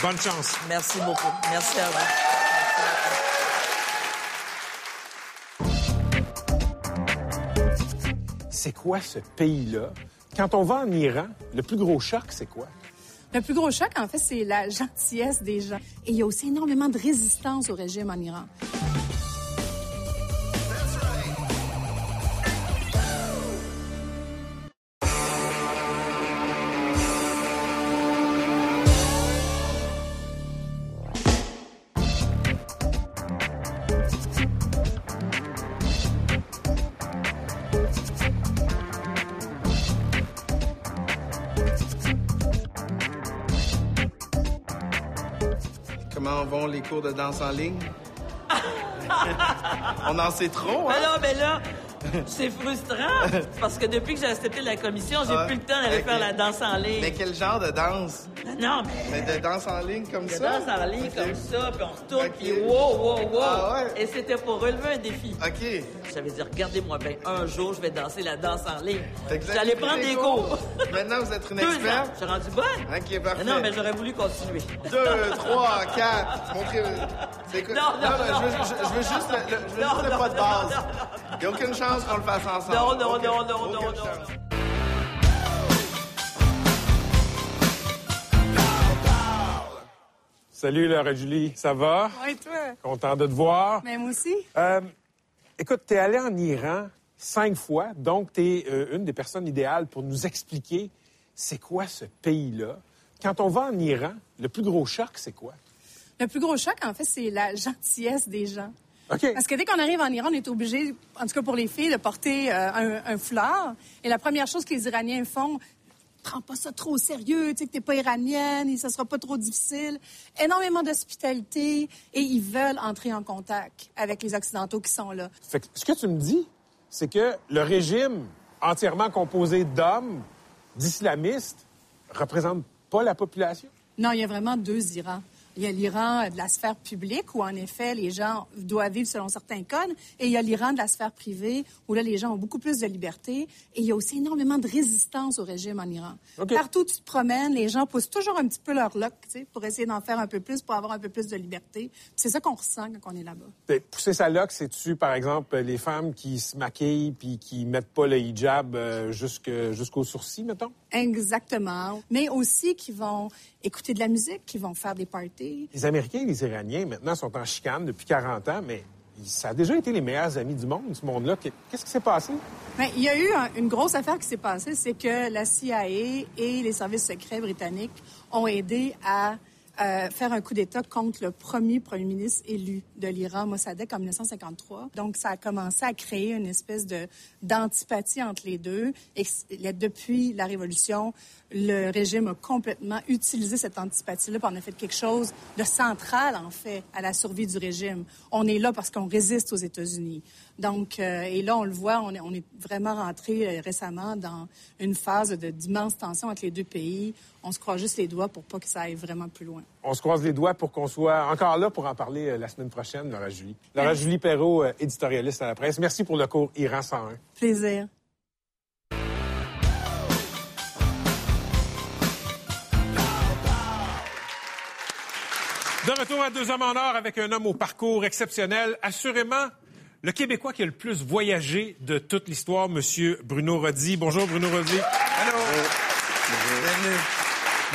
bonne chance. Merci beaucoup. Merci à vous. C'est quoi ce pays-là? Quand on va en Iran, le plus gros choc, c'est quoi? Le plus gros choc, en fait, c'est la gentillesse des gens. Et il y a aussi énormément de résistance au régime en Iran. Cours de danse en ligne? On en sait trop, hein? Mais là, mais là, c'est frustrant parce que depuis que j'ai accepté la commission, j'ai Ah, plus le temps d'aller faire la danse en ligne. Mais quel genre de danse? Non, mais. Mais de danse en ligne comme ça? danse en ligne comme ça, puis on retourne, Ok. puis wow, wow, wow. Ah ouais? Et c'était pour relever un défi. OK. J'avais dit, regardez-moi bien, un jour, je vais danser la danse en ligne. J'allais prendre des cours. Maintenant, vous êtes une experte? Je suis rendu bonne. OK, parfait. Mais non, mais j'aurais voulu continuer. Deux, trois, quatre. Montrez. Non, non, non. je, veux, juste le, le- je veux juste le pas de base. Il n'y a aucune chance qu'on le fasse ensemble. Non, non, Aucune- non, non, aucune non, non. Salut, Laura Julie. Ça va? Ouais, toi? Content de te voir. Moi aussi. Euh, écoute, tu es allé en Iran cinq fois, donc tu es une des personnes idéales pour nous expliquer c'est quoi ce pays-là. Quand on va en Iran, le plus gros choc, c'est quoi? Le plus gros choc, en fait, c'est la gentillesse des gens. OK. Parce que dès qu'on arrive en Iran, on est obligé, en tout cas pour les filles, de porter euh, un, un foulard. Et la première chose que les Iraniens font, prends pas ça trop au sérieux, tu sais que t'es pas iranienne et ça sera pas trop difficile. Énormément d'hospitalité et ils veulent entrer en contact avec les Occidentaux qui sont là. Fait que ce que tu me dis, c'est que le régime entièrement composé d'hommes, d'islamistes, représente pas la population? Non, il y a vraiment deux Irans. Il y a l'Iran de la sphère publique, où en effet, les gens doivent vivre selon certains codes, et il y a l'Iran de la sphère privée, où là, les gens ont beaucoup plus de liberté, et il y a aussi énormément de résistance au régime en Iran. Partout où tu te promènes, les gens poussent toujours un petit peu leur loc, tu sais, pour essayer d'en faire un peu plus, pour avoir un peu plus de liberté. C'est ça qu'on ressent quand on est là-bas. Pousser sa loque, c'est-tu, par exemple, les femmes qui se maquillent puis qui mettent pas le hijab euh, jusqu'aux sourcils, mettons? Exactement. Mais aussi qui vont écouter de la musique, qui vont faire des parties. Les Américains et les Iraniens, maintenant, sont en chicane depuis 40 ans, mais ça a déjà été les meilleurs amis du monde, ce monde-là. Qu'est-ce qui s'est passé? Ben, il y a eu un- une grosse affaire qui s'est passée, c'est que la CIA et les services secrets britanniques ont aidé à euh, faire un coup d'État contre le premier premier ministre élu de l'Iran, Mossadegh, en 1953. Donc, ça a commencé à créer une espèce de d'antipathie entre les deux. Depuis la Révolution, le régime a complètement utilisé cette antipathie-là, puis on a fait quelque chose de central, en fait, à la survie du régime. On est là parce qu'on résiste aux États-Unis. Donc, euh, et là, on le voit, on est, on est vraiment rentré euh, récemment dans une phase de- d'immense tension entre les deux pays. On se croise juste les doigts pour pas que ça aille vraiment plus loin. On se croise les doigts pour qu'on soit encore là pour en parler euh, la semaine prochaine, Laura Julie. Laura Julie Perrault, éditorialiste à la presse. Merci pour le cours Iran 101. Plaisir. De retour à Deux hommes en or avec un homme au parcours exceptionnel. Assurément, le Québécois qui a le plus voyagé de toute l'histoire, Monsieur Bruno Roddy. Bonjour, Bruno Roddy. Allô?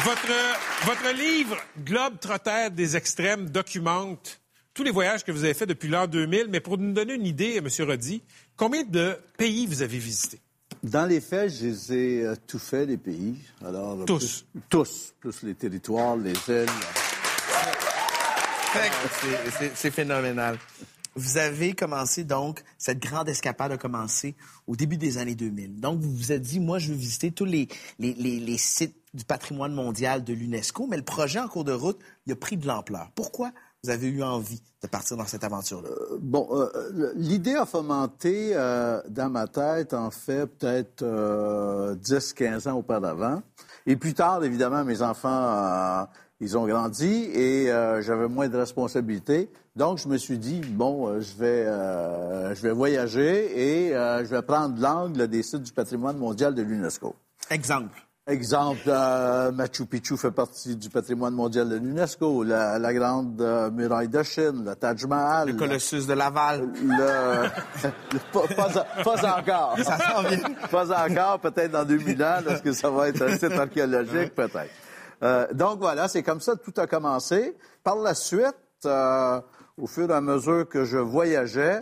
Votre, votre livre Globe Trotter des extrêmes documente tous les voyages que vous avez faits depuis l'an 2000. Mais pour nous donner une idée, Monsieur Roddy, combien de pays vous avez visités? Dans les faits, je les ai euh, tout fait, les pays. Alors, Tous? plus- tous. Plus les territoires, les îles. Que c'est- phénoménal. Vous avez commencé, donc, cette grande escapade a commencé au début des années 2000. Donc, vous vous êtes dit, moi, je veux visiter tous les, les, les- les sites du patrimoine mondial de l'UNESCO, mais le projet en cours de route, il a pris de l'ampleur. Pourquoi vous avez eu envie de partir dans cette aventure-là? Bon, euh, le- l'idée a fomenté euh, dans ma tête, en fait, peut-être euh, 10-15 ans auparavant. Et plus tard, évidemment, mes enfants, euh, ils ont grandi et euh, j'avais moins de responsabilités. Donc, je me suis dit, bon, euh, je vais, euh, je vais voyager et euh, je vais prendre l'angle des sites du patrimoine mondial de l'UNESCO. Exemple. Exemple, euh, Machu Picchu fait partie du patrimoine mondial de l'UNESCO, la, la grande euh, muraille de Chine, le Taj Mahal. Le Colossus de Laval. Le... le- pas, pas- pas encore. Ça. Pas encore, peut-être dans 2000 ans, lorsque ça va être un site archéologique, peut-être. Euh, donc voilà, c'est comme ça que tout a commencé. Par la suite, euh, au fur et à mesure que je voyageais,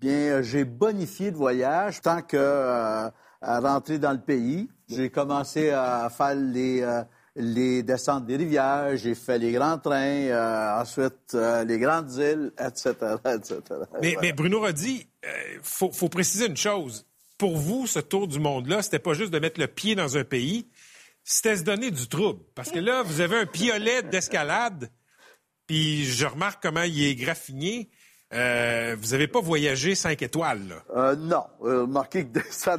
bien, j'ai bonifié le voyage tant que euh, à rentrer dans le pays. J'ai commencé à faire les, les descentes des rivières, j'ai fait les grands trains, euh, ensuite euh, les grandes îles, etc., etc. Mais, Bruno Roddy, il faut, faut préciser une chose. Pour vous, ce tour du monde-là, c'était pas juste de mettre le pied dans un pays, c'était se donner du trouble. Parce que là, vous avez un piolet d'escalade, Puis je remarque comment il est graffiné. Euh, vous n'avez pas voyagé 5 étoiles, là. Euh, non. Euh, remarquez que ça,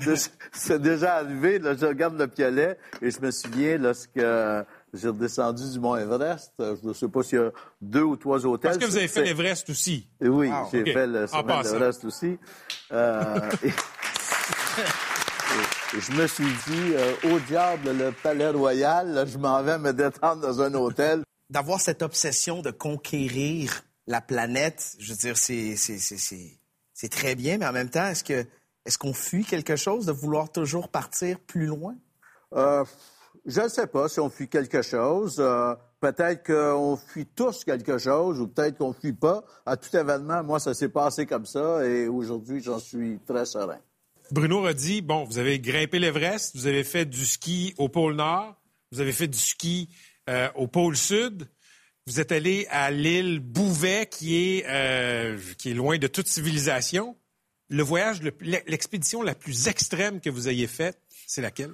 c'est déjà arrivé. Là, je regarde le piolet et je me souviens lorsque j'ai redescendu du Mont Everest. Je ne sais pas s'il y a deux ou trois hôtels. Parce que vous avez fait l'Everest aussi. Oui, Wow, j'ai fait le sommet de l'Everest aussi. Et je me suis dit, euh, au diable, le palais royal, là, je m'en vais me détendre dans un hôtel. D'avoir cette obsession de conquérir la planète, je veux dire, c'est, c'est, c'est, c'est, c'est très bien, mais en même temps, est-ce que est-ce qu'on fuit quelque chose de vouloir toujours partir plus loin? Euh, je ne sais pas si on fuit quelque chose. Euh, peut-être qu'on fuit tous quelque chose ou peut-être qu'on ne fuit pas. À tout événement, moi, ça s'est passé comme ça et aujourd'hui, j'en suis très serein. Bruno Roddy, bon, vous avez grimpé l'Everest, vous avez fait du ski au pôle Nord, vous avez fait du ski euh, au pôle Sud, vous êtes allé à l'île Bouvet, qui est, euh, qui est loin de toute civilisation. Le voyage, le- l'expédition la plus extrême que vous ayez faite, c'est laquelle?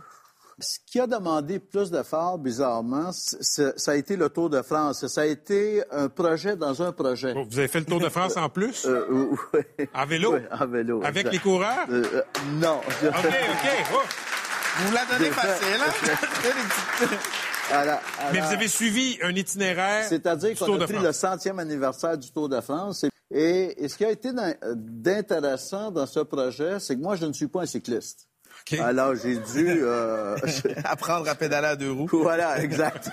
Ce qui a demandé plus d'efforts, bizarrement, ça a été le Tour de France. Ça a été un projet dans un projet. Vous avez fait le Tour de France en plus? Euh, oui. En vélo? Oui, en vélo. Avec exact. les coureurs? Euh, euh, non. OK, OK. Oh. Vous la donnez facile, hein? À la- à Mais la- vous avez suivi un itinéraire C'est-à-dire du qu'on Tour a de pris France. le centième anniversaire du Tour de France. Et, ce qui a été d'in- d'intéressant dans ce projet, c'est que moi, je ne suis pas un cycliste. Alors, j'ai dû... euh, Apprendre à pédaler à deux roues. Voilà, exact.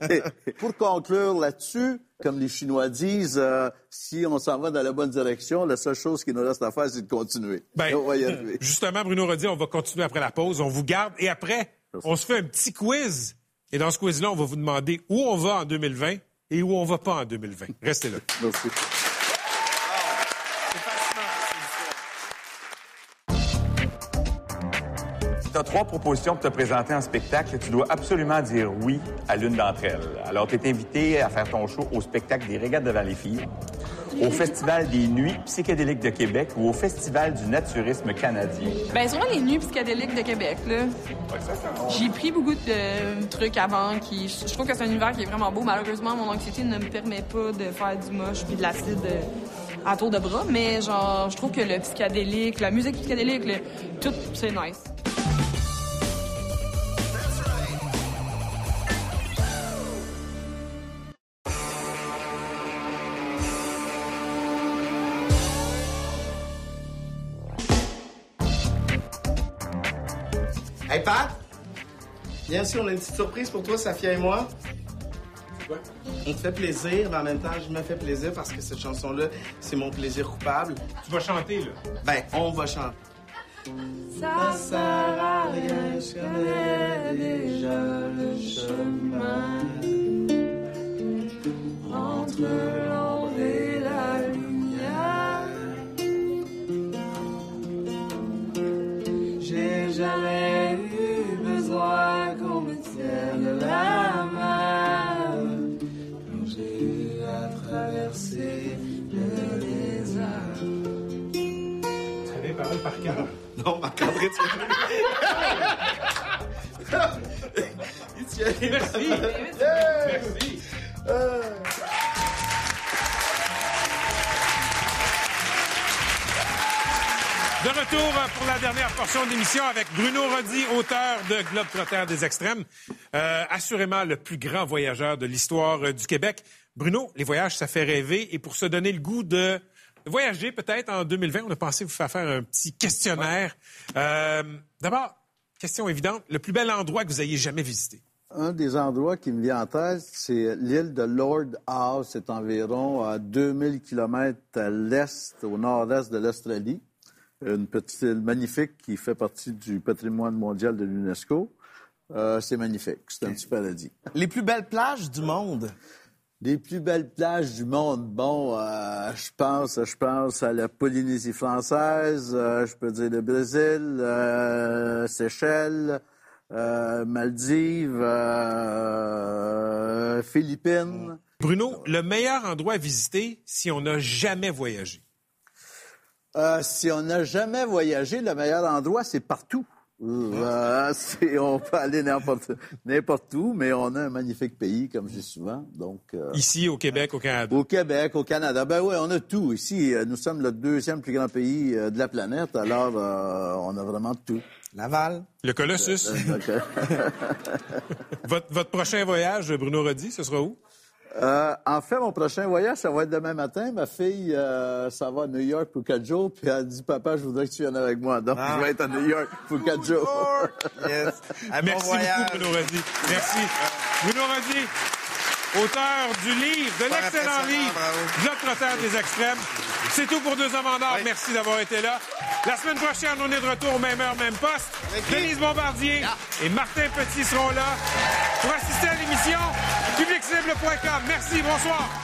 Pour conclure là-dessus, comme les Chinois disent, euh, si on s'en va dans la bonne direction, la seule chose qui nous reste à faire, c'est de continuer. Ben, Et on va y arriver. Justement, Bruno Roddy, on va continuer après la pause. On vous garde et après, on se fait un petit quiz. Et dans ce quiz-là, on va vous demander où on va en 2020 et où on va pas en 2020. Restez là. Merci. Tu as trois propositions pour te présenter en spectacle. Tu dois absolument dire oui à l'une d'entre elles. Alors, tu es invité à faire ton show au spectacle des Régates de Valleyfield, au Festival des Nuits psychédéliques de Québec ou au Festival du naturisme canadien. Ben, sûrement les nuits psychédéliques de Québec, là. J'ai pris beaucoup de euh, trucs avant qui. Je trouve que c'est un univers qui est vraiment beau. Malheureusement, mon anxiété ne me permet pas de faire du moche puis de l'acide euh, à tour de bras. Mais genre, je trouve que le psychédélique, la musique psychédélique, le- tout, c'est nice. Bien sûr, on a une petite surprise pour toi, Safia et moi. On te fait plaisir, mais en même temps, je me fais plaisir parce que cette chanson-là, c'est mon plaisir coupable. Tu vas chanter, là. Ben, on va chanter. Ça sert à rien, je connais déjà le chemin. Entre l'ombre et la lumière, j'ai jamais par cœur? Non, Marc-André, tu Merci. Merci. De retour pour la dernière portion d'émission avec Bruno Roddy, auteur de Globe des Extrêmes. Euh, assurément le plus grand voyageur de l'histoire euh, du Québec. Bruno, les voyages, ça fait rêver. Et pour se donner le goût de voyager peut-être en 2020, on a pensé vous faire faire un petit questionnaire. Euh, D'abord, question évidente, le plus bel endroit que vous ayez jamais visité? Un des endroits qui me vient en tête, c'est l'île de Lord Howe. C'est environ à 2000 km à l'est, au nord-est de l'Australie. Une petite île magnifique qui fait partie du patrimoine mondial de l'UNESCO. Euh, c'est magnifique. C'est un petit paradis. Les plus belles plages du monde? Les plus belles plages du monde. Bon, euh, je pense, je pense à la Polynésie française, euh, je peux dire le Brésil, euh, Seychelles, Maldives, Philippines. Bruno, le meilleur endroit à visiter si on n'a jamais voyagé? Si on n'a jamais voyagé, le meilleur endroit, c'est partout. C'est- on peut aller n'importe n'importe où, mais on a un magnifique pays, comme je dis souvent. Donc, euh, Ici, au Québec, au Canada. au Québec, au Canada, ben oui, on a tout ici. euh, Nous sommes le deuxième plus grand pays euh, de la planète, alors euh, on a vraiment tout. Laval. Le Colossus. Votre, votre prochain voyage, Bruno Roddy, ce sera où? Euh, en fait, mon prochain voyage, ça va être demain matin. Ma fille, euh, ça va à New York pour quatre jours, puis elle dit, papa, je voudrais que tu viennes avec moi. Donc, Ah. je vais être à New York pour quatre jours. Yes. Bon Merci voyage. beaucoup, Bruno Roddy. Merci. Bruno Roddy, auteur du livre, de l'excellent livre. Globe des extrêmes. C'est tout pour Deux hommes en or. Merci d'avoir été là. La semaine prochaine, on est de retour, même heure, même poste. Denise Bombardier et Martin Petit seront là pour assister à l'émission publiccible.com. Merci, bonsoir.